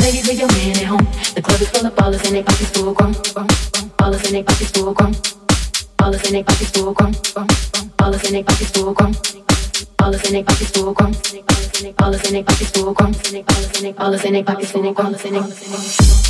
Ladies, leave your man at home. The club is full of ballers and they pockets full grown. Ballers and they pockets full grown. Ballers and they pockets full grown. Ballers and they pockets full grown. Ballers and they pockets full grown. Ballers and they pockets full grown. Ballers and they pockets full grown. Full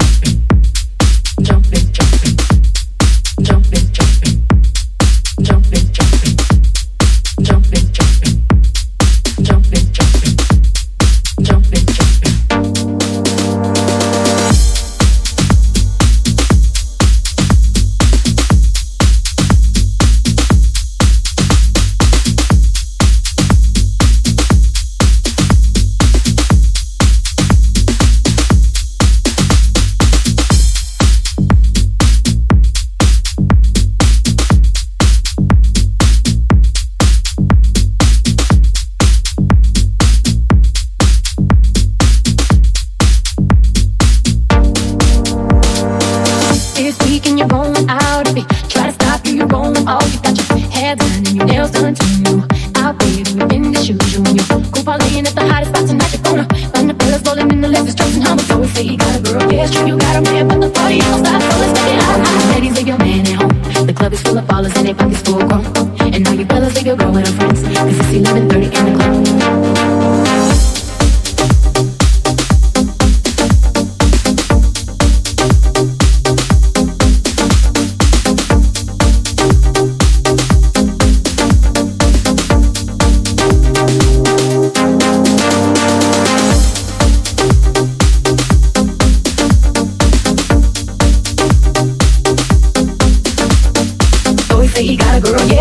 say you got a girl, yeah, sure you got a man, but the party don't stop. So let's take it out. Ladies, leave your man at home. The club is full of ballers and they pockets full grown. And now you fellas leave your girl with her friends. Cause it's 11.30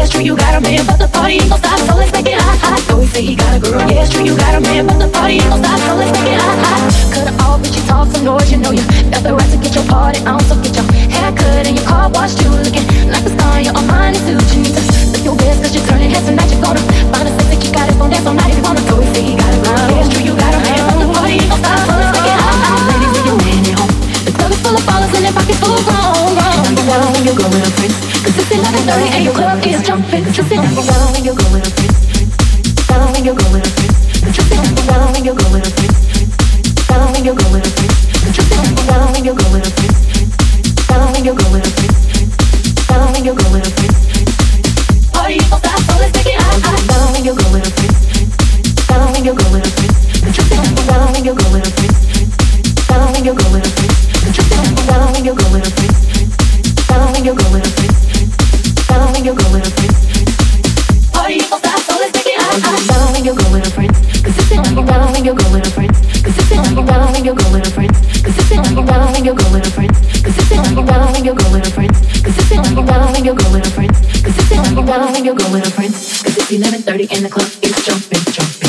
yeah, true, you got a man, but the party ain't gon' stop, so let's make it hot, hot. So we say he got a girl, it's true, you got a man, but the party ain't gon' stop, so let's make it hot, hot. Cut her off, but you talk some noise, you know you got the right to get your party on, so get your hair cut and your car washed, you looking 11:30 in the club. It's jumping, jumping.